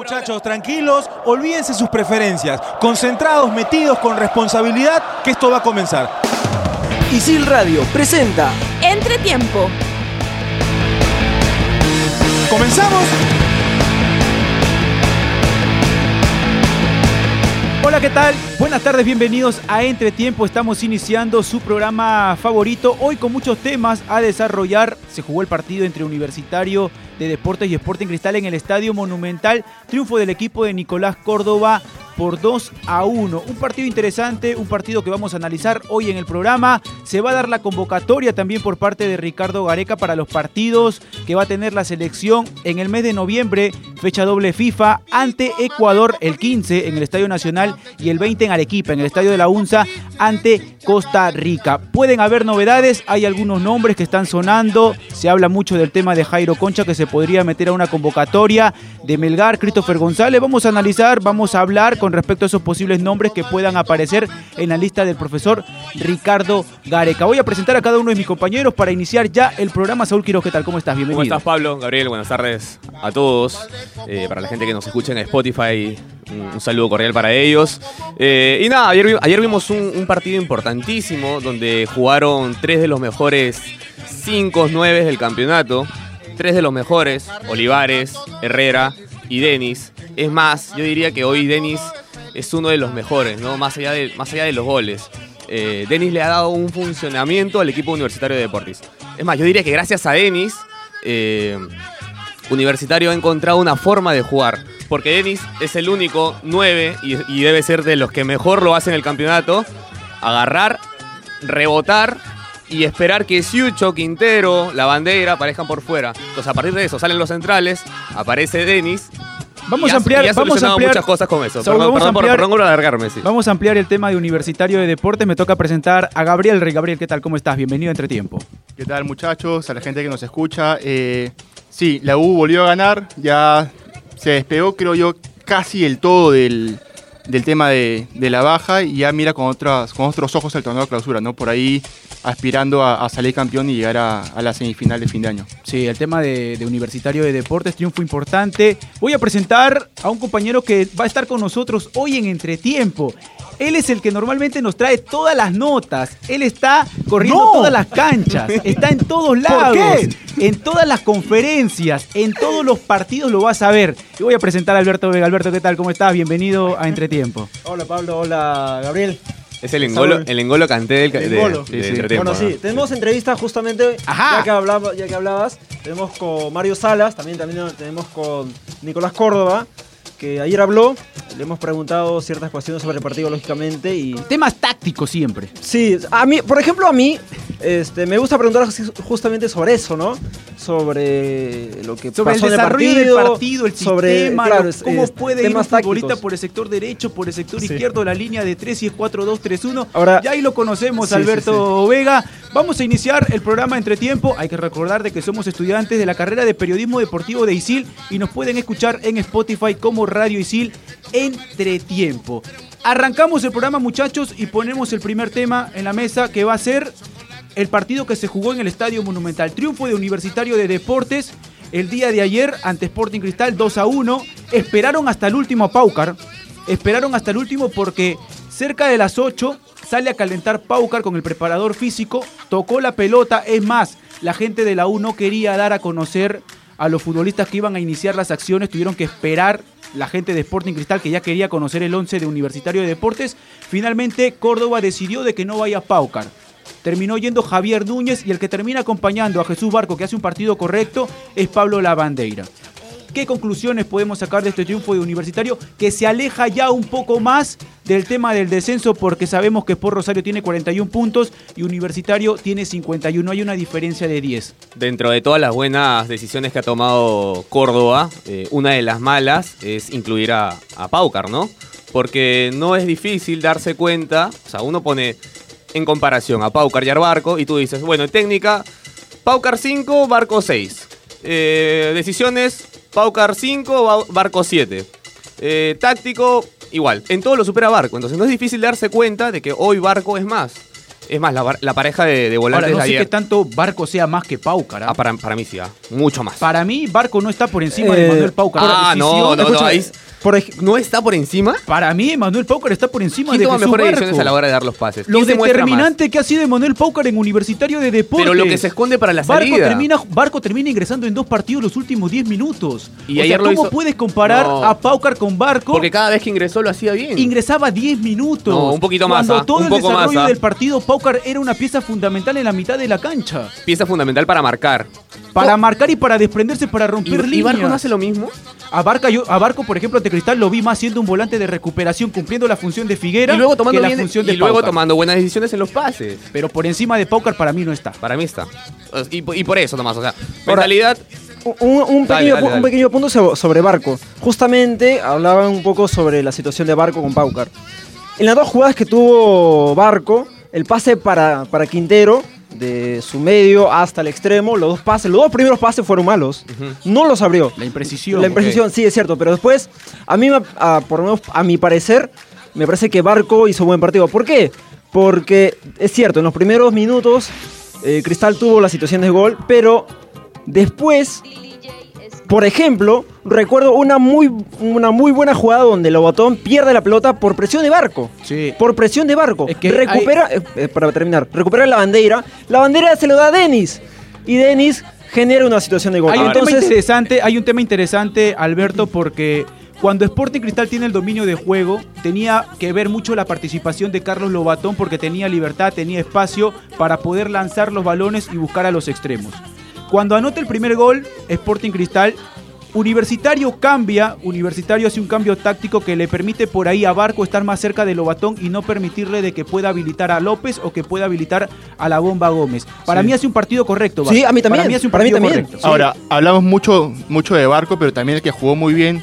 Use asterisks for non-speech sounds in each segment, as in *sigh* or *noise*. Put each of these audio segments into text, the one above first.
muchachos, tranquilos, olvídense sus preferencias, concentrados, metidos con responsabilidad, que esto va a comenzar. Isil Radio presenta Entretiempo. ¿Comenzamos? Hola, ¿qué tal? Buenas tardes, bienvenidos a Entretiempo. Estamos iniciando su programa favorito. Hoy con muchos temas a desarrollar. Se jugó el partido entre Universitario de Deportes y Sporting Cristal en el Estadio Monumental. Triunfo del equipo de Nicolás Córdoba por 2 a 1. Un partido interesante, un partido que vamos a analizar hoy en el programa. Se va a dar la convocatoria también por parte de Ricardo Gareca para los partidos que va a tener la selección en el mes de noviembre, fecha doble FIFA, ante Ecuador el 15 en el Estadio Nacional y el 20 en Arequipa, en el Estadio de la UNSA, ante Costa Rica. Pueden haber novedades, hay algunos nombres que están sonando. Se habla mucho del tema de Jairo Concha que se podría meter a una convocatoria de Melgar, Christopher González. Vamos a analizar, vamos a hablar con respecto a esos posibles nombres que puedan aparecer en la lista del profesor Ricardo Gareca. Voy a presentar a cada uno de mis compañeros para iniciar ya el programa. Saúl Quiroz, ¿qué tal? ¿Cómo estás? Bienvenido. ¿Cómo estás, Pablo? Gabriel, buenas tardes a todos. Eh, para la gente que nos escucha en Spotify, un, saludo cordial para ellos. Eh, y nada, ayer, vi- ayer vimos un, un partido importantísimo donde jugaron tres de los mejores 5 9 del campeonato. Tres de los mejores, Olivares, Herrera y Denis. Es más, yo diría que hoy Denis es uno de los mejores, ¿no? Más allá de, más allá de los goles. Eh, Denis le ha dado un funcionamiento al equipo universitario de Deportes. Es más, yo diría que gracias a Denis, eh, Universitario ha encontrado una forma de jugar. Porque Denis es el único 9 y, y debe ser de los que mejor lo hace en el campeonato. Agarrar, rebotar y esperar que Siucho, Quintero, la bandera aparezcan por fuera. Entonces a partir de eso salen los centrales, aparece Denis. Vamos y a ampliar, y ha vamos a solucionado ampliar, muchas cosas con eso. Perdón, vamos a perdón ampliar- perdón por alargarme, sí. Vamos a ampliar el tema de Universitario de Deportes. Me toca presentar a Gabriel Rey. Gabriel, ¿qué tal? ¿Cómo estás? Bienvenido a Entretiempo. ¿Qué tal muchachos? A la gente que nos escucha. Eh, sí, la U volvió a ganar, ya se despegó creo yo casi el todo del, del tema de, de la baja y ya mira con, otras, con otros ojos el torneo de clausura, ¿no? Por ahí aspirando a, salir campeón y llegar a, a la semifinal de fin de año. Sí, el tema de, de Universitario de Deportes, triunfo importante. Voy a presentar a un compañero que va a estar con nosotros hoy en Entretiempo. Él es el que normalmente nos trae todas las notas. Él está corriendo ¡No! todas las canchas. *laughs* Está en todos lados. En todas las conferencias. En todos los partidos lo vas a ver. Y voy a presentar a Alberto Vega. Alberto, ¿qué tal? ¿Cómo estás? Bienvenido a Entretiempo. Hola Pablo, hola Gabriel. Es el engolo, el engolo canté del, El engolo. de Sí, sí. bueno, ¿no? sí, tenemos entrevista justamente, Ajá. ya que, hablaba, ya que hablabas, tenemos con Mario Salas, también, también tenemos con Nicolás Córdoba, que ayer habló, le hemos preguntado ciertas cuestiones sobre el partido, lógicamente, y Temas tácticos siempre. sí, a mí, por ejemplo, a mí, este, me gusta preguntar ju- justamente sobre eso, ¿no? Sobre lo que Sobre el en desarrollo del partido, el sobre, sistema, claro, lo- es- cómo es, puede ir un futbolista tácticos. por el sector derecho, por el sector Sí. izquierdo, la línea de 3 y es 4-2-3-1. Ahora- ya ahí lo conocemos, Sí, Alberto Vega. Vamos a iniciar el programa Entre Tiempo. Hay que recordar de que somos estudiantes de la carrera de Periodismo Deportivo de ISIL y nos pueden escuchar en Spotify como Radio ISIL Entre Tiempo. Arrancamos el programa, muchachos, y ponemos el primer tema en la mesa que va a ser el partido que se jugó en el Estadio Monumental. Triunfo de Universitario de Deportes el día de ayer ante Sporting Cristal 2 a 1. Esperaron hasta el último a Paucar. Esperaron hasta el último porque cerca de las 8 sale a calentar Paucar con el preparador físico. Tocó la pelota. Es más, la gente de la U no quería dar a conocer a los futbolistas que iban a iniciar las acciones. Tuvieron que esperar la gente de Sporting Cristal que ya quería conocer el 11 de Universitario de Deportes. Finalmente Córdoba decidió de que no vaya Paucar. Terminó yendo Javier Núñez y el que termina acompañando a Jesús Barco, que hace un partido correcto, es Pablo Lavandeira. ¿Qué conclusiones podemos sacar de este triunfo de Universitario que se aleja ya un poco más del tema del descenso porque sabemos que Sport Rosario tiene 41 puntos y Universitario tiene 51, hay una diferencia de 10. Dentro de todas las buenas decisiones que ha tomado Córdoba, eh, una de las malas es incluir a, a Paucar, ¿no? Porque no es difícil darse cuenta, o sea, uno pone en comparación a Paucar y a Barco y tú dices, bueno, en técnica, Paucar 5, Barco 6. Eh, decisiones, Paucar 5, Ba- Barco 7. Eh, táctico, igual. En todo lo supera Barco. Entonces no es difícil darse cuenta de que hoy Barco es más. Es más, la, la pareja de, de Ahora, volantes no de sé ayer. qué tanto Barco sea más que Paucar. ¿ah? Ah, para, para mí sí, ah, mucho más. Para mí, Barco no está por encima Eh, de Manuel Paucar. ah, no, no, no. Ahí- por ¿No está por encima? Para mí, Manuel Paucar está por encima ¿Quién de toma Jesús mejores Barco. decisiones a la hora de dar los pases? Lo ¿Quién se muestra más? determinante que ha sido Emanuel Paucar en Universitario de Deportes. Pero lo que se esconde para la Barco salida. termina, Barco termina ingresando en dos partidos los últimos 10 minutos. Y o sea, ayer lo ¿cómo hizo- puedes comparar No. a Paucar con Barco? Porque cada vez que ingresó lo hacía bien. Ingresaba 10 minutos. No, un poquito más, Cuando ah, todo un el poco más, desarrollo ah. del partido, Paucar era una pieza fundamental en la mitad de la cancha. Pieza fundamental para marcar. Para marcar y para desprenderse, para ¿Y, romper y líneas. Barco no hace lo mismo? A, Barca, yo, a Barco, por ejemplo, ante Cristal lo vi más siendo un volante de recuperación, cumpliendo la función de Figuera Y luego tomando, que la función y de luego Paucar. tomando buenas decisiones en los pases. Pero por encima de Paucar para mí no está. Para mí está. Y, y por eso, Tomás. O sea, mentalidad. Un, un Dale, pequeño, dale, un pequeño punto so- sobre Barco. Justamente hablaban un poco sobre la situación de Barco con Paucar. En las dos jugadas que tuvo Barco, el pase para, para Quintero, de su medio hasta el extremo, los dos pases, los dos primeros pases fueron malos. No los abrió. La imprecisión. La imprecisión, sí, es cierto, pero después, a mí, a, por lo menos a mi parecer, me parece que Barco hizo buen partido. ¿Por qué? Porque es cierto, en los primeros minutos eh, Cristal tuvo la situación de gol, pero después, por ejemplo, recuerdo una muy, una muy buena jugada donde Lobotón pierde la pelota por presión de Barco. Sí. Por presión de Barco. Es que recupera, eh, eh, para terminar, recupera la bandera. La bandera se lo da a Denis. Y Denis genera una situación de gol. Hay un tema Entonces, interesante, hay un tema interesante, Alberto, porque cuando Sporting Cristal tiene el dominio de juego, tenía que ver mucho la participación de Carlos Lobatón porque tenía libertad, tenía espacio para poder lanzar los balones y buscar a los extremos. Cuando anota el primer gol, Sporting Cristal, Universitario cambia, Universitario hace un cambio táctico que le permite por ahí a Barco estar más cerca de Lobatón y no permitirle de que pueda habilitar a López o que pueda habilitar a la bomba Gómez. Para Sí. mí hace un partido correcto. Sí, Barco. a mí también, Para mí hace un partido también. correcto. Ahora, hablamos mucho, mucho de Barco, pero también el que jugó muy bien,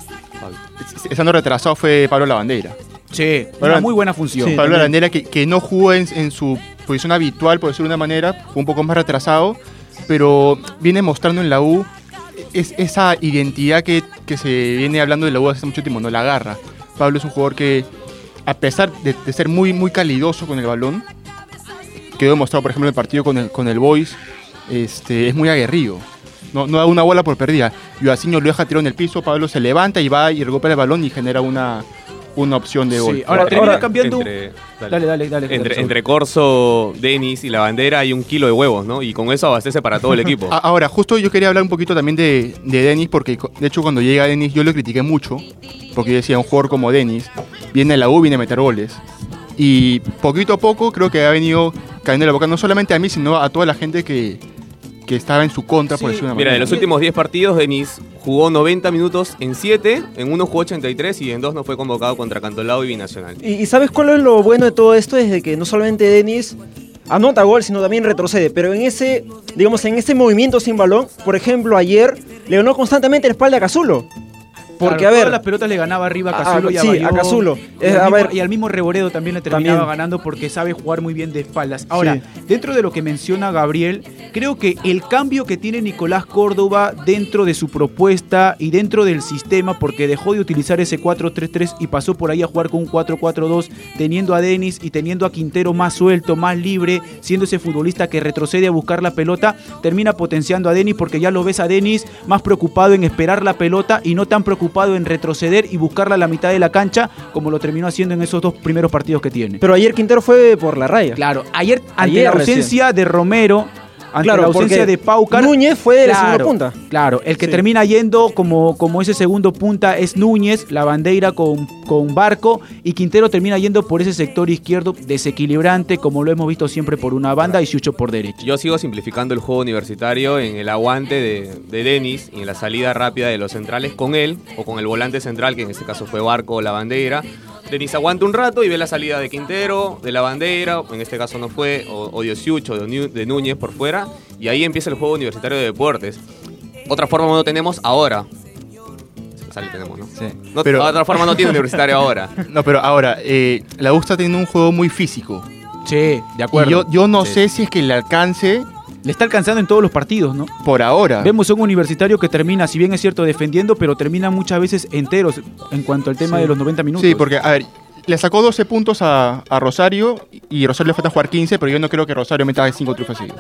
estando retrasado, fue Pablo Lavandera. Sí, una muy buena función. Sí. Pablo. Lavandera que, que no jugó en, en su posición habitual, por decirlo de una manera, fue un poco más retrasado, pero viene mostrando en la U es, esa identidad que, que se viene hablando de la U hace mucho tiempo, no la agarra. Pablo es un jugador que, a pesar de, ser muy, muy calidoso con el balón, quedó demostrado, por ejemplo, en el partido con el, con el Boys, este, es muy aguerrido. No, no da una bola por perdida. Yoacinho lo deja tirado en el piso, Pablo se levanta y va y recupera el balón y genera una, una opción de Sí, gol. Ahora, Ahora- termina ahora- cambiando. Entre, Dale, dale, dale. Entre, Saúl. entre Corso, Denis y la bandera hay un kilo de huevos, ¿no? Y con eso abastece para todo el *laughs* equipo. Ahora, justo yo quería hablar un poquito también de, de Denis, porque de hecho cuando llega Denis yo lo critiqué mucho, porque yo decía, un jugador como Denis viene a la U, viene a meter goles. Y poquito a poco creo que ha venido cayendo la boca, no solamente a mí, sino a toda la gente que, que estaba en su contra, por decirlo de una Mira, de manera. los últimos 10 partidos, Denis jugó 90 minutos en 7, en uno jugó 83 y en 2 no fue convocado contra Cantolao y Binacional. Y, y ¿sabes cuál es lo bueno de todo esto? Es de que no solamente Denis anota gol, sino también retrocede. Pero en ese, digamos, en ese movimiento sin balón, por ejemplo, ayer le ganó constantemente la espalda a Cazulo. Porque, Claro, a ver, todas las pelotas le ganaba arriba a Cazulo y a sí, a. Cazulo. Y, al a mismo, ver. y al mismo Reboredo también le terminaba También. ganando porque sabe jugar muy bien de espaldas. Ahora, Sí. dentro de lo que menciona Gabriel, creo que el cambio que tiene Nicolás Córdoba dentro de su propuesta y dentro del sistema, porque dejó de utilizar ese 4-3-3 y pasó por ahí a jugar con un 4-4-2, teniendo a Denis y teniendo a Quintero más suelto, más libre, siendo ese futbolista que retrocede a buscar la pelota, termina potenciando a Denis porque ya lo ves a Denis más preocupado en esperar la pelota y no tan preocupado en retroceder y buscarla a la mitad de la cancha como lo terminó haciendo en esos dos primeros partidos que tiene. pero ayer Quintero fue por la raya. Claro, ayer ante Ayer la recién. ausencia de Romero, ante Claro, la ausencia de Paucar, Núñez fue de la claro, segunda punta. Claro, el que Sí. termina yendo como, como ese segundo punta es Núñez, la bandera con, con Barco, y Quintero termina yendo por ese sector izquierdo desequilibrante, como lo hemos visto siempre por una banda y Sucho por derecha. Yo sigo simplificando el juego universitario en el aguante de, de Denis y en la salida rápida de los centrales con él o con el volante central, que en este caso fue Barco o la bandera. Denis aguanta un rato y ve la salida de Quintero, de la bandera, en este caso no fue, o, o de de, Núñez por fuera, y ahí empieza el juego universitario de deportes. Otra forma no tenemos ahora. Sale tenemos, ¿no? No- Pero- otra forma no tiene universitario *laughs* ahora. No, pero ahora, eh, la U está teniendo un juego muy físico. Sí, de Y acuerdo. yo, yo no Sí. sé si es que le alcance Le está alcanzando en todos los partidos, ¿no? por ahora. Vemos a un universitario que termina, si bien es cierto, defendiendo, pero termina muchas veces enteros en cuanto al tema Sí. de los 90 minutos. Sí, porque, a ver, le sacó 12 puntos a, a Rosario y Rosario le falta jugar 15, pero yo no creo que Rosario meta 5 triunfos seguidos.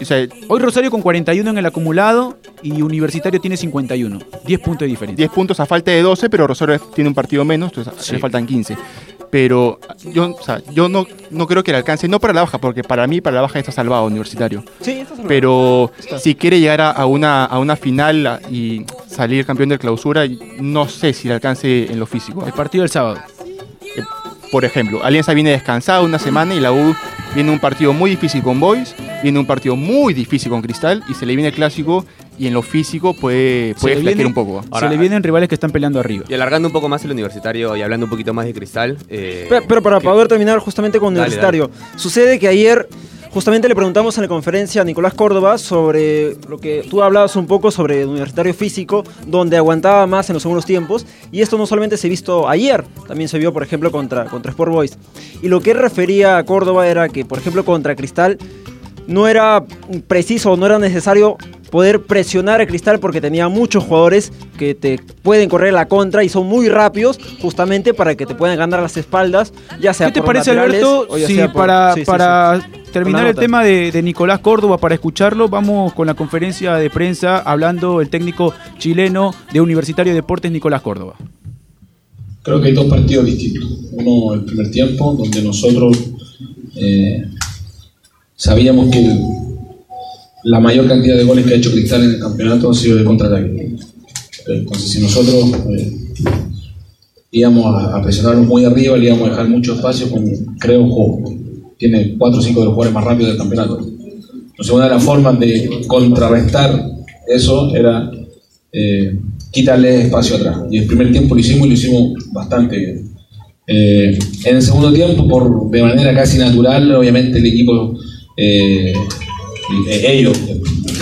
O sea, Hoy Rosario con 41 en el acumulado y Universitario tiene 51. 10 puntos de diferencia. 10 puntos a falta de 12, pero Rosario tiene un partido menos, entonces Sí. le faltan 15. Pero yo, o sea, yo no, no creo que le alcance, no para la baja, porque para mí para la baja está salvado Universitario. Sí, está salvado. Pero Está. si quiere llegar a, a una, a una final a- y salir campeón de clausura, no sé si le alcance en lo físico. El partido del sábado. Por ejemplo, Alianza viene descansada una semana y la U viene un partido muy difícil con Boys, viene un partido muy difícil con Cristal y se le viene el clásico y en lo físico puede, puede le flaquear viene- un poco. Ahora- Se le vienen rivales que están peleando arriba. Y alargando un poco más el universitario y hablando un poquito más de cristal. eh, Pero, pero para que- poder terminar justamente con Dale, Universitario, sucede que ayer justamente le preguntamos en la conferencia a Nicolás Córdoba sobre lo que tú hablabas un poco sobre el Universitario Físico, donde aguantaba más en los segundos tiempos, y esto no solamente se ha visto ayer, también se vio, por ejemplo, contra, contra Sport Boys. Y lo que refería a Córdoba era que, por ejemplo, contra Cristal, no era preciso, no era necesario poder presionar a Cristal porque tenía muchos jugadores que te pueden correr la contra y son muy rápidos justamente para que te puedan ganar las espaldas, ya sea ¿Qué te por parece, Alberto? o ya Si sea por- para, sí, sí, para sí. terminar el tema de, de Nicolás Córdoba, para escucharlo, vamos con la conferencia de prensa hablando el técnico chileno de Universitario de Deportes, Nicolás Córdoba. Creo que hay dos partidos distintos. Uno el primer tiempo, donde nosotros eh, sabíamos que el- la mayor cantidad de goles que ha hecho Cristal en el campeonato ha sido de contraataque. Entonces, si nosotros eh, íbamos a, a presionarnos muy arriba, le íbamos a dejar mucho espacio, con, creo que tiene 4 o 5 de los jugadores más rápidos del campeonato. Entonces, una de las formas de contrarrestar eso era eh, quitarle espacio atrás. Y el primer tiempo lo hicimos y lo hicimos bastante bien. Eh, en el segundo tiempo, por, de manera casi natural, obviamente el equipo, eh, eh, ellos,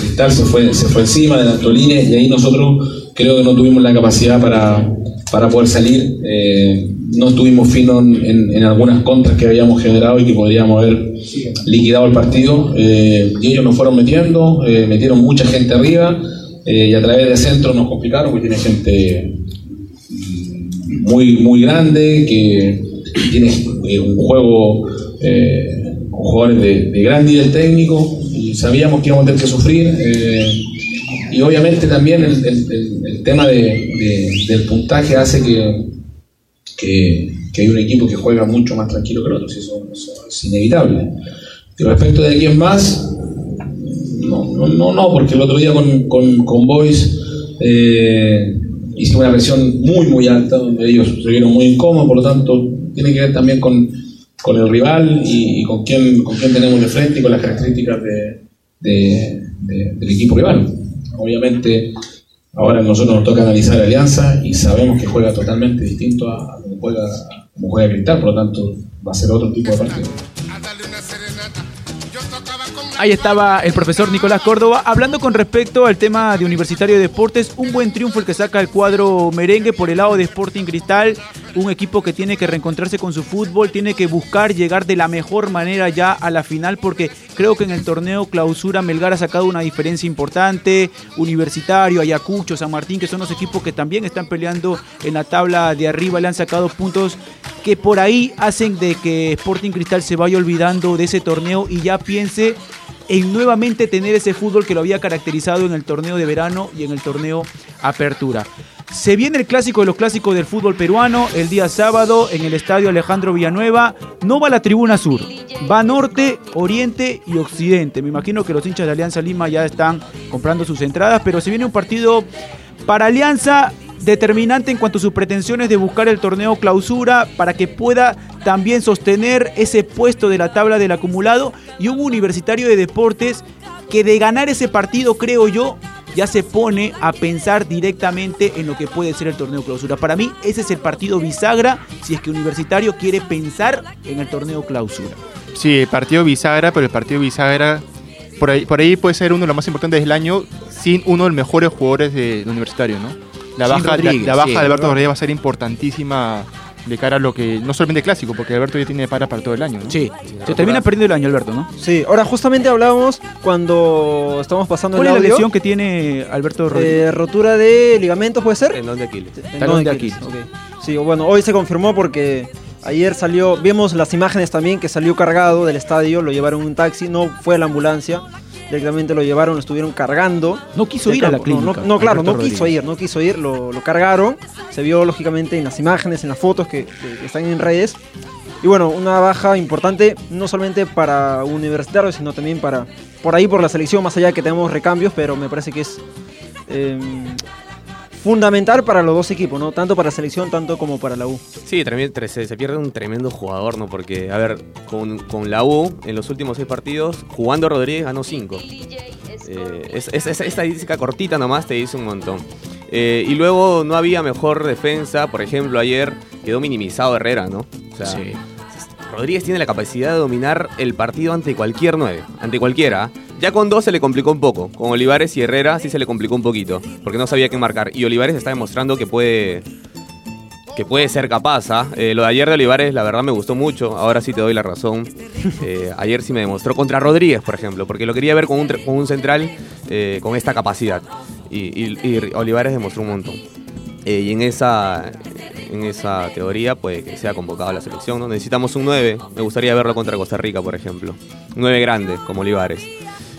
Cristal se fue, se fue encima de la Antolines y ahí nosotros creo que no tuvimos la capacidad para, para poder salir. Eh, no estuvimos finos en, algunas contras que habíamos generado y que podríamos haber liquidado el partido. Eh, y ellos nos fueron metiendo, metieron mucha gente arriba y a través de centro nos complicaron porque tiene gente muy, muy grande, que tiene un juego con jugadores de, de gran nivel técnico sabíamos que íbamos a tener que sufrir. eh, y obviamente también el, tema de- de- del puntaje hace que, que, que hay un equipo que juega mucho más tranquilo que el otro, eso, eso es inevitable. Y respecto de quién más, no, no, no, no, porque el otro día con, con, con Boys eh, hicimos una presión muy, muy alta, donde ellos se vieron muy incómodos, por lo tanto, tiene que ver también con, con el rival y, y con, quién, con quién tenemos de frente y con las características de, de- de- del equipo rival. Obviamente, ahora nosotros nos toca analizar Alianza y sabemos que juega totalmente distinto a, a como juega, juega Cristal, por lo tanto, va a ser otro tipo de partido. Ahí estaba el profesor Nicolás Córdoba hablando con respecto al tema de Universitario de Deportes. Un buen triunfo el que saca el cuadro merengue por el lado de Sporting Cristal. Un equipo que tiene que reencontrarse con su fútbol, tiene que buscar llegar de la mejor manera ya a la final porque creo que en el torneo clausura Melgar ha sacado una diferencia importante. Universitario, Ayacucho, San Martín, que son los equipos que también están peleando en la tabla de arriba, le han sacado puntos que por ahí hacen de que Sporting Cristal se vaya olvidando de ese torneo y ya piense en nuevamente tener ese fútbol que lo había caracterizado en el torneo de verano y en el torneo Apertura. Se viene el clásico de los clásicos del fútbol peruano el día sábado en el estadio Alejandro Villanueva. No va la tribuna sur, va norte, oriente y occidente. Me imagino que los hinchas de Alianza Lima ya están comprando sus entradas, pero se viene un partido para Alianza determinante en cuanto a sus pretensiones de buscar el torneo clausura para que pueda también sostener ese puesto de la tabla del acumulado y un universitario de deportes que de ganar ese partido creo yo ya se pone a pensar directamente en lo que puede ser el torneo clausura. Para mí ese es el partido bisagra si es que Universitario quiere pensar en el torneo clausura. Sí, el partido bisagra, pero el partido bisagra por ahí, puede ser uno de los más importantes del año sin uno de los mejores jugadores de- del universitario, ¿no? La baja, la, Rodríguez, la baja sí, de Alberto. Rodríguez va a ser importantísima de cara a lo que, no solamente clásico, porque Alberto ya tiene para para todo el año, ¿no? Sí, se termina perdiendo el año Alberto, ¿no? Sí, ahora justamente hablábamos cuando estamos pasando ¿Cuál el es la lesión que tiene Alberto Rodríguez? Eh, rotura de ligamentos, ¿puede ser? Tendón de Aquiles. Tendón de Aquiles. ok. Sí, bueno, hoy se confirmó porque Ayer salió, vemos las imágenes también que salió cargado del estadio, lo llevaron en un taxi, no fue a la ambulancia, directamente lo llevaron, lo estuvieron cargando. No quiso ir a la. No, clínica. No, no, claro, no quiso ir, no quiso ir, lo, lo cargaron, se vio lógicamente en las imágenes, en las fotos que, están en redes. Y bueno, una baja importante, no solamente para Universitario, sino también para, por ahí por la selección, más allá que tenemos recambios, pero me parece que es eh, fundamental para los dos equipos, ¿no? Tanto para la selección, tanto como para la U. Sí, se, se pierde un tremendo jugador, ¿no? Porque, a ver, con, con la U, en los últimos seis partidos, jugando Rodríguez ganó cinco. Eh, es, es- esa estadística cortita nomás te dice un montón. Eh, y luego no había mejor defensa, por ejemplo, ayer quedó minimizado Herrera, ¿no? O sea, Sí. Rodríguez tiene la capacidad de dominar el partido ante cualquier nueve, ante cualquiera. Ya con dos se le complicó un poco. Con Olivares y Herrera sí se le complicó un poquito, porque no sabía qué marcar. Y Olivares está demostrando que puede que puede ser capaz. ¿ah? Eh, lo de ayer de Olivares, la verdad, me gustó mucho. Ahora sí te doy la razón. *laughs* Eh, ayer sí me demostró contra Rodríguez, por ejemplo, porque lo quería ver con un, con un central eh, con esta capacidad. Y, y- y Olivares demostró un montón. Y en esa, en esa teoría puede que sea convocado a la selección. ¿no? Necesitamos un 9. Me gustaría verlo contra Costa Rica, por ejemplo. Un 9 grande, como Olivares.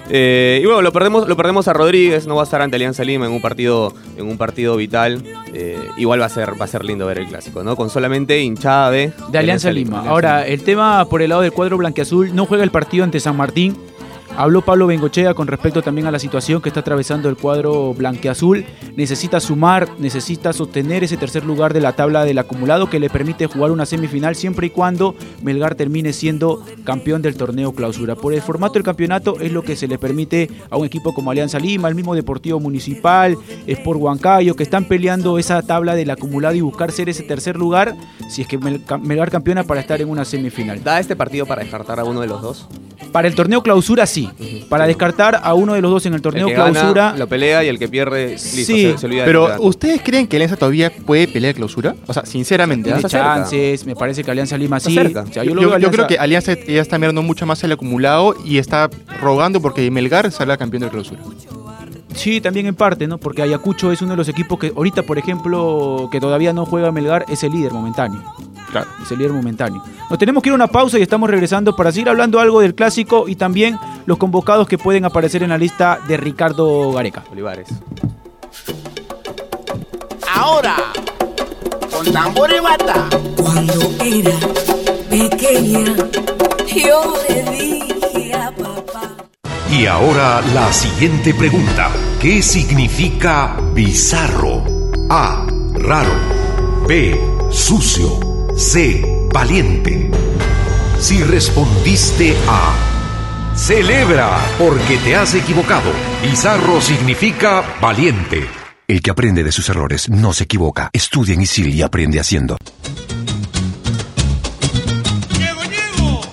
Eh, y bueno, lo perdemos, lo perdemos a Rodríguez, no va a estar ante Alianza Lima en un partido, en un partido vital. Eh, igual va a ser, va a ser lindo ver el clásico, ¿no? Con solamente hinchada de, de Alianza Lima. Ahora, el tema por el lado del cuadro blanquiazul no juega el partido ante San Martín. Habló Pablo Bengochea con respecto también a la situación que está atravesando el cuadro blanquiazul. Necesita sumar, necesita sostener ese tercer lugar de la tabla del acumulado que le permite jugar una semifinal siempre y cuando Melgar termine siendo campeón del torneo clausura. Por el formato del campeonato es lo que se le permite a un equipo como Alianza Lima, el mismo Deportivo Municipal, Sport Huancayo, que están peleando esa tabla del acumulado y buscar ser ese tercer lugar si es que Mel- Melgar campeona para estar en una semifinal. ¿Da este partido para descartar a uno de los dos? Para el torneo clausura sí. Para descartar a uno de los dos en el El torneo que gana, clausura. lo pelea y el que pierde, listo, Sí, se, se olvida del Pero. ¿ustedes creen que Alianza todavía puede pelear clausura? O sea, sinceramente. tiene ¿ah? cerca. chances, me parece que Alianza Lima Está sí. cerca. O sea, Yo, creo que Alianza ya está mirando mucho más el acumulado y está rogando porque Melgar salga campeón de clausura. Sí, también en parte, ¿no? Porque Ayacucho es uno de los equipos que ahorita, por ejemplo, que todavía no juega Melgar, es el líder momentáneo. Claro. Es el líder momentáneo. Nos tenemos que ir a una pausa y estamos regresando para seguir hablando algo del clásico y también los convocados que pueden aparecer en la lista de Ricardo Gareca. Olivares. Ahora, con tambor y bata. Cuando era pequeña, yo le dije a papá. Y ahora la siguiente pregunta. ¿Qué significa bizarro? A. Raro. B. Sucio. C. Valiente. Si respondiste A. Celebra porque te has equivocado. Bizarro significa valiente. El que aprende de sus errores no se equivoca. Estudia en ISIL y aprende haciendo.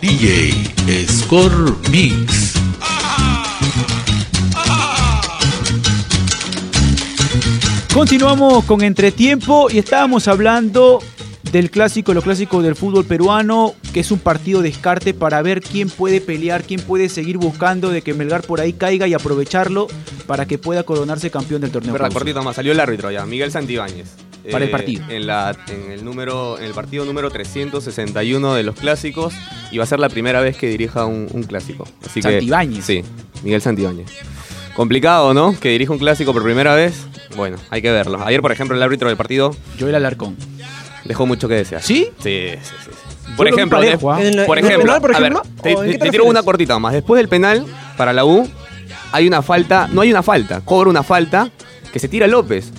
DJ Score Mix. Continuamos con Entretiempo y estábamos hablando del clásico, lo clásico del fútbol peruano, que es un partido descarte para ver quién puede pelear, quién puede seguir buscando de que Melgar por ahí caiga y aprovecharlo para que pueda coronarse campeón del torneo. Verdad, cortito más, salió el árbitro ya, Miguel Santibáñez. Para el Eh, partido. En, la, en, el número, en el partido número 361 de los clásicos y va a ser la primera vez que dirija un, un clásico. Así que, Santibáñez. Sí, Miguel Santibáñez. Complicado, ¿no? Que dirija un clásico por primera vez. Bueno, hay que verlo. Ayer, por ejemplo, el árbitro del partido Joel Alarcón. Dejó mucho que desear. ¿Sí? Sí, sí, sí. Por Yo ejemplo, parejo, ¿ah? de- ¿En la- por en el ejemplo, penal, por a ver, ejemplo? te, ¿O en te- qué te te tiro una cortita más. Después del penal, para la U, hay una falta, no hay una falta, cobra una falta que se tira López.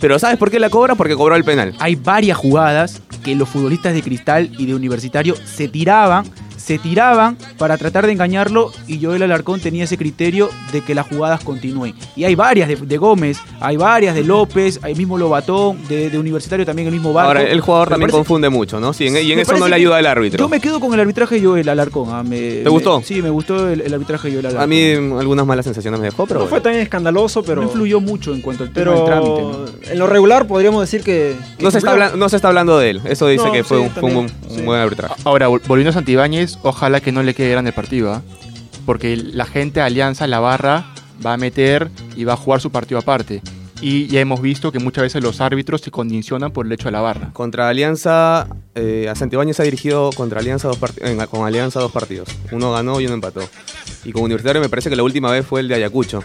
Pero ¿sabes por qué la cobra? Porque cobró el penal. Hay varias jugadas que los futbolistas de Cristal y de Universitario se tiraban, se tiraban para tratar de engañarlo y Joel Alarcón tenía ese criterio de que las jugadas continúen. Y hay varias de, de Gómez, hay varias de López, hay mismo Lobatón, de, de Universitario también el mismo Barco. Ahora, el jugador Me también parece- confunde mucho, ¿no? Sí, en- y en eso no le ayuda el árbitro. Yo me quedo con el arbitraje de Joel Alarcón. ah, me- ¿Te me- gustó? sí, me gustó el, el arbitraje de Joel Alarcón. A mí algunas malas sensaciones me dejó, pero no fue tan escandaloso, pero. no influyó mucho en cuanto al tema del pero trámite. ¿no? en lo regular podríamos decir que. que no, se está no se está hablando de él. Eso dice No, que fue, sí, un, fue un, también, un sí. buen arbitraje. Ahora, vol- volviendo a Santibáñez, ojalá que no le quede grande el partido, ¿ah? porque la gente de Alianza, la barra, va a meter y va a jugar su partido aparte. Y ya hemos visto que muchas veces los árbitros se condicionan por el hecho de la barra. Contra Alianza, eh, ha dirigido contra Alianza dos en- con Alianza dos partidos. Uno ganó y uno empató. Y con Universitario me parece que la última vez fue el de Ayacucho,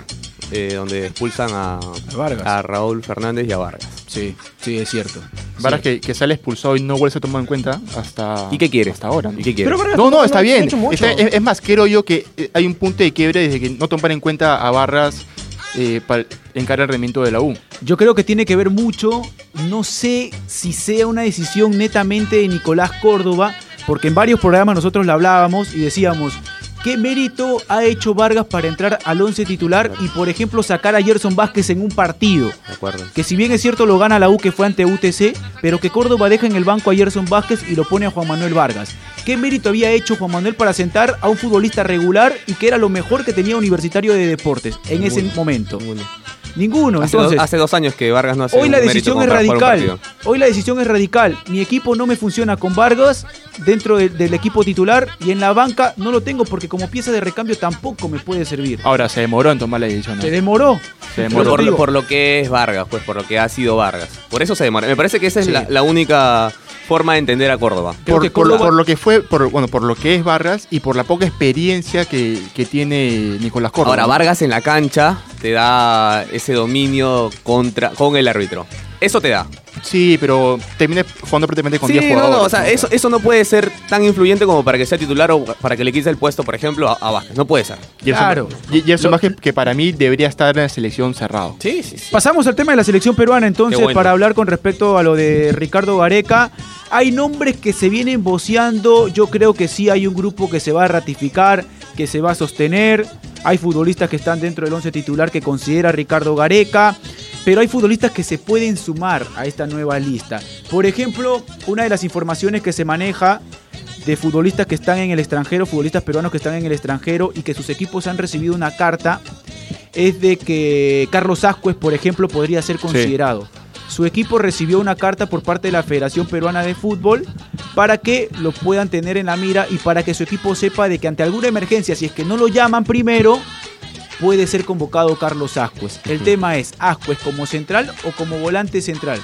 eh, donde expulsan a, Vargas. a Raúl Fernández y a Vargas. Sí, sí, es cierto. Vargas que, que sale expulsado y no vuelve a ser tomado en cuenta hasta, ¿Y qué quiere? hasta ahora. ¿no? ¿Y qué quiere? Pero Vargas No, no, está bien. Está- es, es más, creo yo que eh, hay un punto de quiebre desde que no toman en cuenta a Barras eh, para encarar el rendimiento de la U. Yo creo que tiene que ver mucho, no sé si sea una decisión netamente de Nicolás Córdoba, porque en varios programas nosotros le hablábamos y decíamos, ¿qué mérito ha hecho Vargas para entrar al 11 titular y, por ejemplo, sacar a Gerson Vázquez en un partido? De acuerdo. Que si bien es cierto lo gana la U que fue ante UTC, pero que Córdoba deja en el banco a Gerson Vázquez y lo pone a Juan Manuel Vargas. ¿Qué mérito había hecho Juan Manuel para sentar a un futbolista regular y que era lo mejor que tenía Universitario de Deportes en ese momento? Ninguno. Ninguno. Hace, Entonces, dos, hace dos años que Vargas no hace Hoy un la decisión es radical. partido. Hoy la decisión es radical. Mi equipo no me funciona con Vargas dentro de- del equipo titular y en la banca no lo tengo porque como pieza de recambio tampoco me puede servir. Ahora se demoró en tomar la decisión. ¿no? Se demoró. Se Por, demoró. por lo, digo. por lo que es Vargas, pues por lo que ha sido Vargas. Por eso se demora. Me parece que esa es Sí. la, la única forma de entender a Córdoba. Creo por, que por lo, Córdoba- por lo que fue, por, bueno, por lo que es Vargas y por la poca experiencia que, que tiene Nicolás Córdoba. Ahora, Vargas en la cancha te da ese dominio contra con el árbitro. Eso te da. Sí, pero termina jugando prácticamente con Sí, 10 no, jugadores. no, o sea, eso, eso no puede ser tan influyente como para que sea titular o para que le quite el puesto, por ejemplo, a, a Vázquez. No puede ser. Claro. Ge- Gerson Lo- Vázquez, que para mí debería estar en la selección cerrado. Sí, sí, sí. Pasamos al tema de la selección peruana entonces bueno. para hablar con respecto a lo de Ricardo Gareca. Hay nombres que se vienen voceando, yo creo que sí hay un grupo que se va a ratificar, que se va a sostener. Hay futbolistas que están dentro del 11 titular que considera Ricardo Gareca, pero hay futbolistas que se pueden sumar a esta nueva lista. Por ejemplo, una de las informaciones que se maneja de futbolistas que están en el extranjero, futbolistas peruanos que están en el extranjero y que sus equipos han recibido una carta, es de que Carlos Ascuez, por ejemplo, podría ser considerado. Su equipo recibió una carta por parte de la Federación Peruana de Fútbol para que lo puedan tener en la mira y para que su equipo sepa de que ante alguna emergencia, si es que no lo llaman primero, puede ser convocado Carlos Ascuez. El tema es, ¿Ascuez como central o como volante central?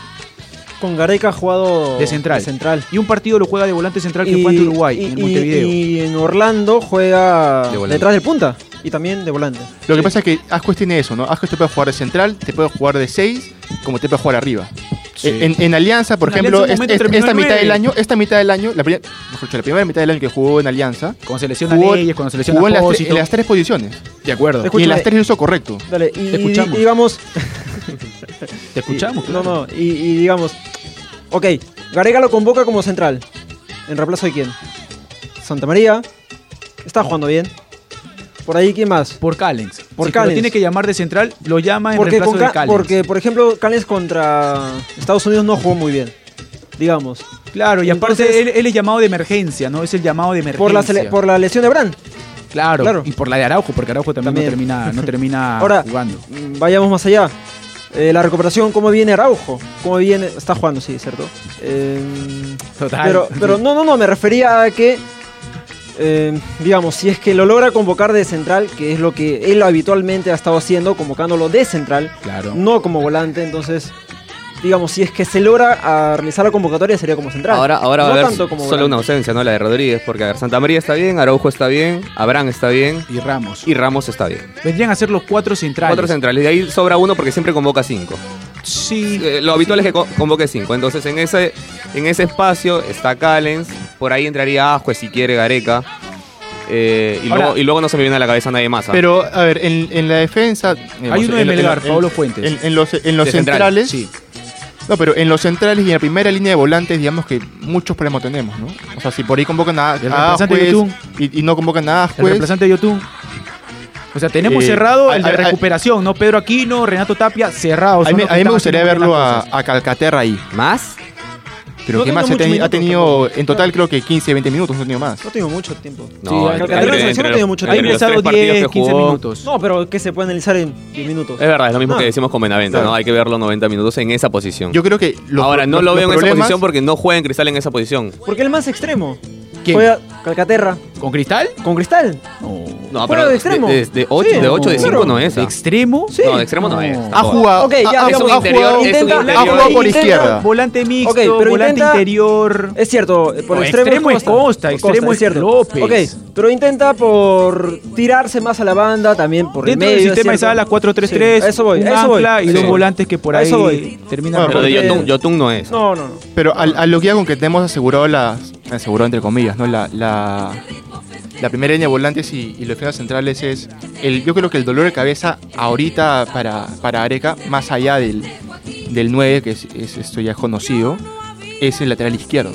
Con Gareca ha jugado De central. de central. Y un partido lo juega de volante central que fue ante Uruguay, y- en Montevideo. y en Orlando juega De volante. detrás del punta y también de volante. Lo que pasa es que Ascuez tiene eso, ¿no? Ascuez te puede jugar de central, te puede jugar de 6, como te puede jugar arriba. Sí. En, en Alianza, por En ejemplo, Alianza un es- momento es- terminó esta mitad del año, esta mitad del año, la, pri- mejor dicho, la primera mitad del año que jugó en Alianza, Cuando se lesiona jugó, Leyes, cuando se lesiona jugó en, las, en las tres posiciones. De acuerdo. Y en las tres lo hizo correcto. Dale, y, Te escuchamos. y digamos, *laughs* Te escuchamos. no, claro. no, y, y digamos, ok, Gareca lo convoca como central. ¿En reemplazo de quién? Santa María, está jugando bien. Por ahí, ¿quién más? Por Callens. Por si lo Callens. tiene que llamar de central, lo llama en Porque, reemplazo con de Ca- Callens. porque, por ejemplo, Callens contra Estados Unidos no jugó muy bien. Digamos. Claro, y aparte él, él es llamado de emergencia, ¿no? Es el llamado de emergencia. Por la, sele- por la lesión de Brand. claro, claro. y por la de Araujo, porque Araujo también, También. no termina, no termina *laughs* Ahora, jugando. mm, vayamos más allá. Eh, la recuperación, ¿cómo viene Araujo? ¿Cómo viene? Está jugando, sí, ¿cierto? Eh, Total. pero, pero no, no, no, me refería a que, eh, digamos, si es que lo logra convocar de central, que es lo que él habitualmente ha estado haciendo, convocándolo de central, Claro. no como volante, entonces, digamos, si es que se logra a realizar la convocatoria sería como central. Ahora, ahora va a haber tanto como solo una ausencia, ¿no? La de Rodríguez, porque a ver, Santa María está bien, Araujo está bien, Abraham está bien Y Ramos. y Ramos está bien. Vendrían a ser los cuatro centrales. Cuatro centrales. De ahí sobra uno porque siempre convoca cinco. Sí. Eh, lo habitual es que co- convoque cinco. Entonces, en ese, en ese espacio está Callens. Por ahí entraría Ascue si quiere Gareca. Eh, y, Ahora- luego, y luego no se me viene a la cabeza nadie más. ¿ah? Pero, a ver, en, en la defensa. digamos, uno de en- Melgar, Pablo Fuentes. En, en los, en los centrales. Sí. No, pero en los centrales y en la primera línea de volantes, digamos que muchos problemas tenemos, ¿no? O sea, si por ahí convocan a, El a Ascuez y, y no convocan a El Ascuez, reemplazante de Yotun. O sea, tenemos Eh, cerrado el de a- a- recuperación, ¿no? Pedro Aquino, Renato Tapia, cerrados. a mí, a me gustaría verlo a, Calcaterra ahí. ¿Más? Pero No ¿qué más? Ha, ha tenido, en total creo que 15, 20 minutos, no ha tenido más. No tengo mucho tiempo. No, Sí, entre- Calcaterra en entre- selección entre no mucho Ha entre los ingresado tres partidos 10, que 15 jugó- minutos. No, pero que se puede analizar en 10 minutos. Es verdad, es lo mismo No. que decimos con Benavente, Claro. ¿no? Hay que verlo 90 minutos en esa posición. Yo creo que los, Ahora, no los- lo veo en esa posición porque no juega en Cristal en esa posición. Porque el más extremo. ¿Quién? Juega Calcaterra ¿Con Cristal? con Cristal. No. No, pero de extremo. De, de, 8, Sí. de 8, de 5 Claro. no es. ¿De ah. extremo? No, de extremo no es. Ha jugado, Ok, ya, ha, digamos, ha un interior, jugado, es un intenta- ha jugado por Intenta- izquierda. Volante mixto, Ok, pero volante intenta- interior. Es cierto, por No, extremo, extremo es Costa, extremo es López. Ok, pero intenta por tirarse más a la banda, también por Dentro el medio. del sistema de es cierto. sala 4-3-3, Sí, a eso voy, a eso voy. y Sí. dos volantes que por A ahí eso voy. terminan. Pero de Yotun, no es. No, no, no. Pero a, a lo que hago con que tenemos asegurado las. Asegurado entre comillas, ¿no? La, la, la primera línea de volantes y, y los defensas centrales es. El, yo creo que el dolor de cabeza ahorita para, para Areca, más allá del, del 9, que es, es- esto ya es conocido, es el lateral izquierdo.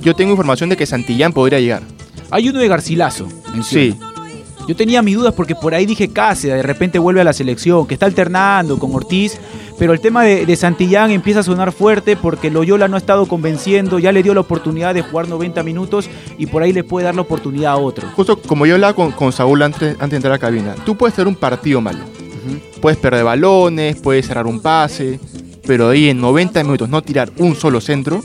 Yo tengo información de que Santillán podría llegar. Hay uno de Garcilaso. Sí. Yo tenía mis dudas porque por ahí dije Cáceres, de repente vuelve a la selección, que está alternando con Ortiz, pero el tema de, de Santillán empieza a sonar fuerte porque Loyola no ha estado convenciendo, ya le dio la oportunidad de jugar 90 minutos y por ahí le puede dar la oportunidad a otro. Justo como yo hablaba con, con Saúl antes, antes de entrar a la cabina, tú puedes tener un partido malo. Puedes perder balones, puedes cerrar un pase, pero ahí en 90 minutos no tirar un solo centro,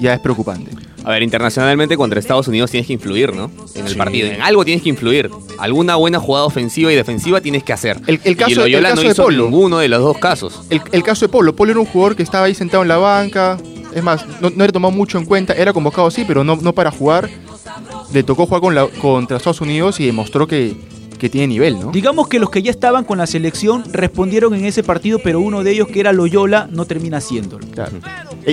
ya es preocupante. A ver, internacionalmente contra Estados Unidos tienes que influir, ¿no? En el partido. En algo tienes que influir. Alguna buena jugada ofensiva y defensiva tienes que hacer. El, el caso, y Loyola el caso no de hizo Polo. ninguno de los dos casos. El, el caso de Polo. Polo era un jugador que estaba ahí sentado en la banca. Es más, no, no era tomado mucho en cuenta. Era convocado sí, pero no, no para jugar. Le tocó jugar con la- contra Estados Unidos y demostró que, que tiene nivel, ¿no? Digamos que los que ya estaban con la selección respondieron en ese partido, pero uno de ellos, que era Loyola, no termina haciéndolo. Claro.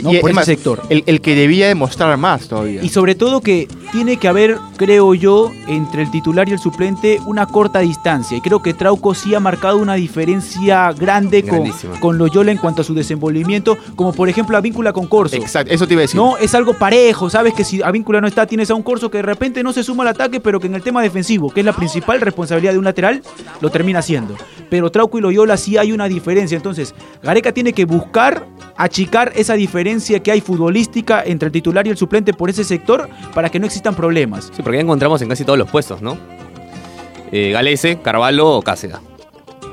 No, y por es ese más, sector. El, el que debía demostrar más todavía. Y sobre todo que tiene que haber, creo yo, entre el titular y el suplente una corta distancia. Y creo que Trauco sí ha marcado una diferencia grande con, con Loyola en cuanto a su desenvolvimiento, como por ejemplo la víncula con Corso. Exacto, eso te iba a decir. No, es algo parejo, sabes que si Avíncula no está, tienes a un Corso que de repente no se suma al ataque, pero que en el tema defensivo, que es la principal responsabilidad de un lateral, lo termina haciendo. Pero Trauco y Loyola sí hay una diferencia. Entonces, Gareca tiene que buscar achicar esa diferencia que hay futbolística entre el titular y el suplente por ese sector para que no existan problemas. Sí, porque ya encontramos en casi todos los puestos, ¿no? Eh, Galese, Carvalho o Cáceda.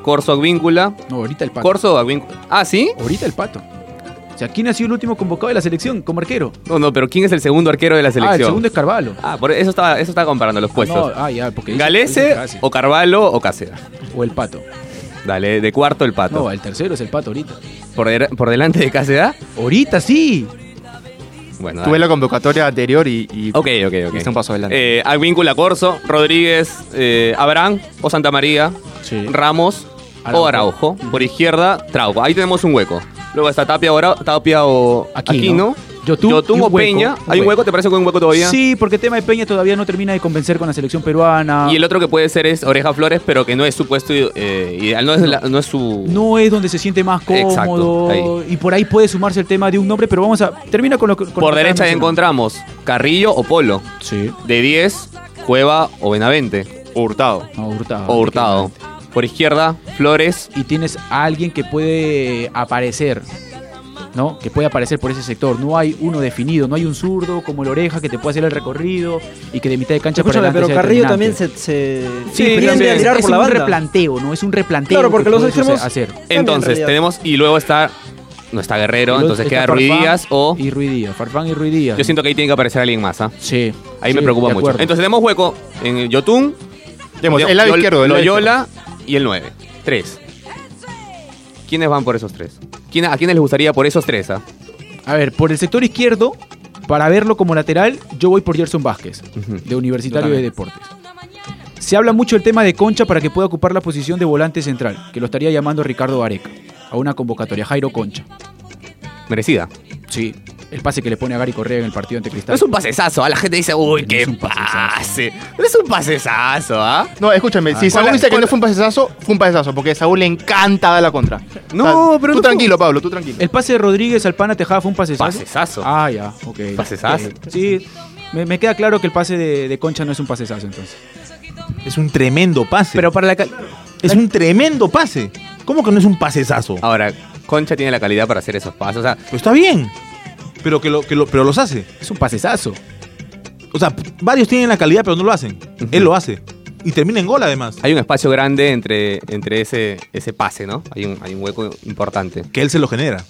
Corso, Advíncula. No, ahorita el pato. Corso o Advíncula. Ah, ¿sí? Ahorita el pato. O sea, ¿quién ha sido el último convocado de la selección como arquero? No, no, pero ¿quién es el segundo arquero de la Ah, el selección? segundo es Carvalho. Ah, por eso estaba, eso estaba comparando los puestos. No, ah, ya, porque Galese dice o Carvalho o Cáceda. o el pato. Dale, de cuarto el pato. No, el tercero es el pato ahorita. por, de- por delante de Cáceda. Ahorita sí. Bueno, Tuve dale. la convocatoria anterior y, y Ok, ok, ok. está un paso adelante. Eh, Advíncula, Corso, Rodríguez, eh, Abraham o Santa María, Sí. Ramos Araujo. o Araujo. Por izquierda, Trauco. Ahí tenemos un hueco. Luego está Tapia o, Ara- Tapia o Aquino. Aquino. Yotun Yotun y un o hueco, Peña. ¿Hay un hueco. ¿Te parece que hay un hueco todavía? Sí, porque el tema de Peña todavía no termina de convencer con la selección peruana. Y el otro que puede ser es Oreja Flores, pero que no es su puesto eh, ideal, no es, la- no es su... No es donde se siente más cómodo. Exacto, Y por ahí puede sumarse el tema de un nombre, pero vamos a. Termina con lo que. lo Por derecha encontramos Carrillo o Polo. Sí. De 10, Cueva o Benavente. Hurtado. No, Hurtado. O Hurtado. Por izquierda, Flores. Y tienes a alguien que puede aparecer. ¿No? Que puede aparecer por ese sector. No hay uno definido. No hay un zurdo como el oreja que te puede hacer el recorrido y que de mitad de cancha para adelante pero sea Carrillo también se, se Sí, tiende pero a es, tirar es por la un replanteo, ¿no? Es un replanteo. Claro, porque que los extremos- hacer. Entonces, tenemos. Y luego está. No está Guerrero, entonces está queda Díaz o. Y Ruiz Díaz. Farfán y Ruiz Díaz. Yo siento que ahí tiene que aparecer alguien más, ¿ah? Sí. Ahí Sí, me preocupa mucho. Entonces tenemos hueco en el Yotun, Tenemos el lado izquierdo. el Loyola y el 9. Tres. ¿Quiénes van por esos tres? ¿Quién- ¿A quiénes les gustaría por esos tres? ah? A ver, por el sector izquierdo, para verlo como lateral, yo voy por Gerson Vázquez, Ujú. de Universitario Yo de también. Deportes. Se habla mucho del tema de Concha para que pueda ocupar la posición de volante central, que lo estaría llamando Ricardo Areca, a una convocatoria, Jairo Concha. Merecida. Sí, el pase que le pone a Gary Correa en el partido ante No Cristal. es un pasesazo, ¿ah? La gente dice, uy, No qué es un pasesazo. pase. No es un pasesazo, ¿ah? No, escúchame, si Ah, Saúl con la- dice que no fue un pasesazo, fue un pasesazo, porque a Saúl le encanta dar la contra. No, pero Tú no fue- tranquilo, Pablo, tú tranquilo. El pase de Rodríguez al Pana Tejada fue un pasesazo. Pasesazo. Ah, ya, ok. Pasesazo. Eh, Sí, me, me queda claro que el pase de, de Concha no es un pasesazo entonces. Es un tremendo pase. Pero para la... cal- es un tremendo pase. ¿Cómo que no es un pasesazo? Ahora, Concha tiene la calidad para hacer esos pasos. O sea, Pero está bien. Pero que lo, que lo, pero los hace. Es un pasesazo. O sea, varios tienen la calidad, pero no lo hacen. Él lo hace. Y termina en gol además. hay un espacio grande entre, entre ese, ese pase, ¿no? Hay un, hay un hueco importante. Que él se lo genera.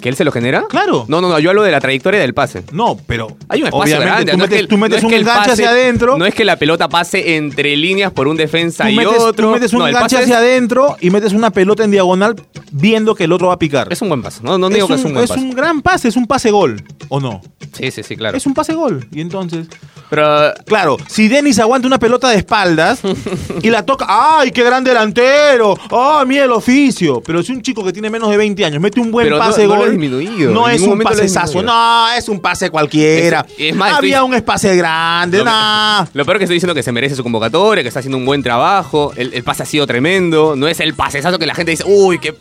¿Que él se lo genera? Claro. No, no, no, yo hablo de la trayectoria del pase. No, pero. Hay un espacio Obviamente, grande. tú no es metes- que el- tú metes no es un que el enganche hacia adentro. No es que la pelota pase entre líneas por un defensa Tú y metes, otro. tú metes un no, pase hacia es, adentro y metes una pelota en diagonal viendo que el otro va a picar. es un buen pase. No, no digo que es un buen es pase. un gran pase, es un pase gol, ¿o no? Sí, sí, sí, claro. Es un pase gol. Y entonces. Pero Claro, si Denis aguanta una pelota de espaldas *laughs* y la toca, ¡ay, qué gran delantero! ¡Ah, mira el oficio! Pero si un chico que tiene menos de 20 años mete un buen Pero pase no gol, no es un pasesazo, no, es un pase cualquiera. Es- es más, Había estoy- un espacio grande, Lo-. Lo peor que estoy diciendo es que se merece su convocatoria, que está haciendo un buen trabajo. El, el pase ha sido tremendo. No es el pasesazo que la gente dice, uy, qué,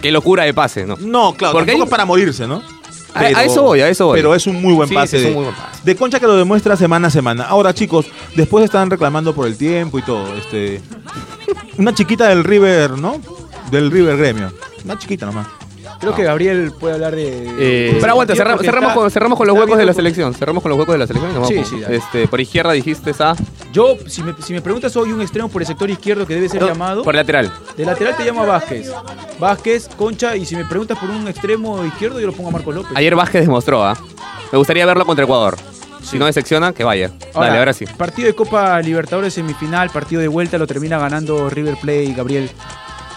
qué locura de pase, ¿no? No, claro, Porque tampoco hay- es para morirse, ¿no? A- a eso voy, a eso voy. Pero es un muy buen Sí, pase. sí, es de, un muy buen pase. de Concha que lo demuestra semana a semana. Ahora, chicos, después están reclamando por el tiempo y todo. Este, una chiquita del River, ¿no? Del River Gremio. Una chiquita nomás. Creo que Gabriel puede hablar de. Eh, Pero aguanta, está- cerramos, con, cerramos con los huecos de la por- selección. Cerramos con los huecos de la selección. Sí, vamos. sí, este, por izquierda dijiste a. Yo, si me, si me preguntas, soy un extremo por el sector izquierdo que debe ser llamado. Por lateral. De lateral te llamo a Vázquez. Vázquez, Concha, y si me preguntas por un extremo izquierdo, yo lo pongo a Marco López. Ayer Vázquez demostró, ¿ah? Me gustaría verlo contra Ecuador. Si no decepciona, que vaya. Dale, ahora sí. Partido de Copa Libertadores semifinal, partido de vuelta, lo termina ganando River Plate, Gabriel.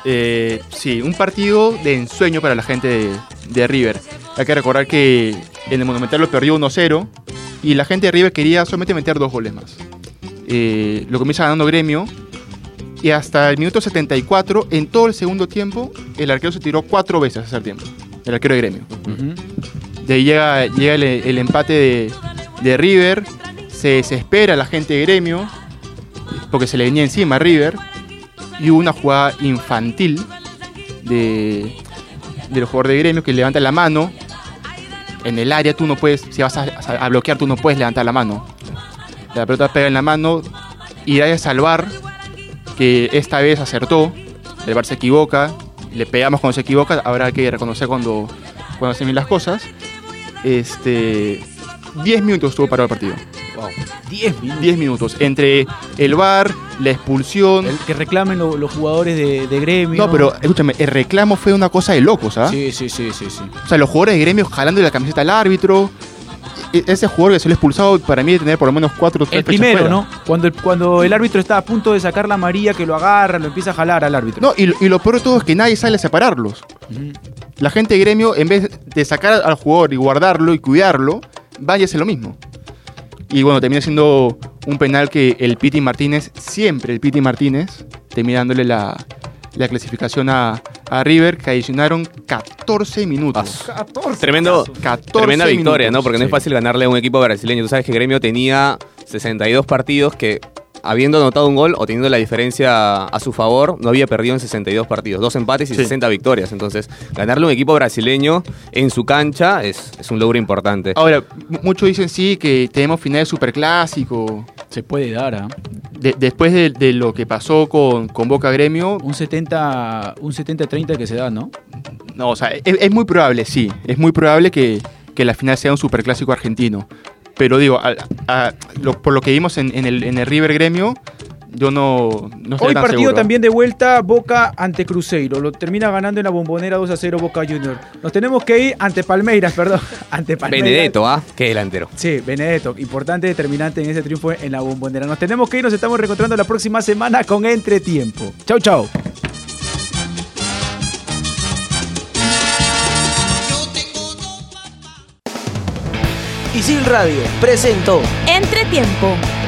Eh, sí, un partido de ensueño para la gente de, de River. Hay que recordar que en el Monumental lo perdió 1-0 y la gente de River quería solamente meter dos goles más. Eh, lo comienza ganando Gremio y hasta el minuto 74, en todo el segundo tiempo, el arquero se tiró cuatro veces hace el tiempo. El arquero de Gremio. De ahí llega, llega el, el empate de, de River, se desespera la gente de Gremio porque se le venía encima a River y hubo una jugada infantil de, del jugador de gremio que levanta la mano. En el área tú no puedes, si vas a, bloquear, tú no puedes levantar la mano. La pelota pega en la mano y hay a salvar, que esta vez acertó. El Bar se equivoca, le pegamos cuando se equivoca, habrá que reconocer cuando, cuando hacen bien las cosas. Este, 10 minutos estuvo parado el partido. 10 minutos. 10 minutos. Entre el VAR, la expulsión. El que reclamen lo- los jugadores de, de gremio. No, pero escúchame, el reclamo fue una cosa de locos, ¿ah? Sí, sí, sí, sí, sí. O sea, los jugadores de gremio jalando la camiseta al árbitro. E- Ese jugador que se lo expulsado, para mí, debe tener por lo menos cuatro o tres El fechas primero. ¿no? Cuando el, cuando el árbitro está a punto de sacar la amarilla, que lo agarra, lo empieza a jalar al árbitro. No, y, lo- y lo peor de todo es que nadie sale a separarlos. La gente de gremio, en vez de sacar al jugador y guardarlo y cuidarlo, hacer lo mismo. Y bueno, termina siendo un penal que el Piti Martínez, siempre el Piti Martínez, termina dándole la, la clasificación a, a River, que adicionaron 14 minutos. 14. Tremendo, 14 tremenda victoria, minutos, ¿no? Porque no es fácil ganarle a un equipo brasileño. Tú sabes que Gremio tenía 62 partidos que, habiendo anotado un gol o teniendo la diferencia a su favor, no había perdido en 62 partidos. Dos empates y Sí. 60 victorias. Entonces, ganarle un equipo brasileño en su cancha es, es un logro importante. Ahora, mu- muchos dicen sí que tenemos final de superclásico. Se puede dar, ¿ah? De- después de, de lo que pasó con, con Boca Gremio, Un 70 un 70-30 que se da, ¿no? no, o sea, es, es muy probable, sí. Es muy probable que, que la final sea un superclásico argentino. Pero digo, a- a- lo- por lo que vimos en, en el, en el River Gremio, yo no, no estoy Hoy tan partido seguro. también de vuelta Boca ante Cruzeiro. Lo termina ganando en la bombonera 2 a 0 Boca Junior. Nos tenemos que ir ante Palmeiras, *laughs* perdón. Ante Palmeiras. Benedetto, ¿ah? Qué delantero. Sí, Benedetto, importante, determinante en ese triunfo en la bombonera. Nos tenemos que ir, nos estamos reencontrando la próxima semana con Entretiempo. Chau, chau. Isil Radio presentó Entretiempo.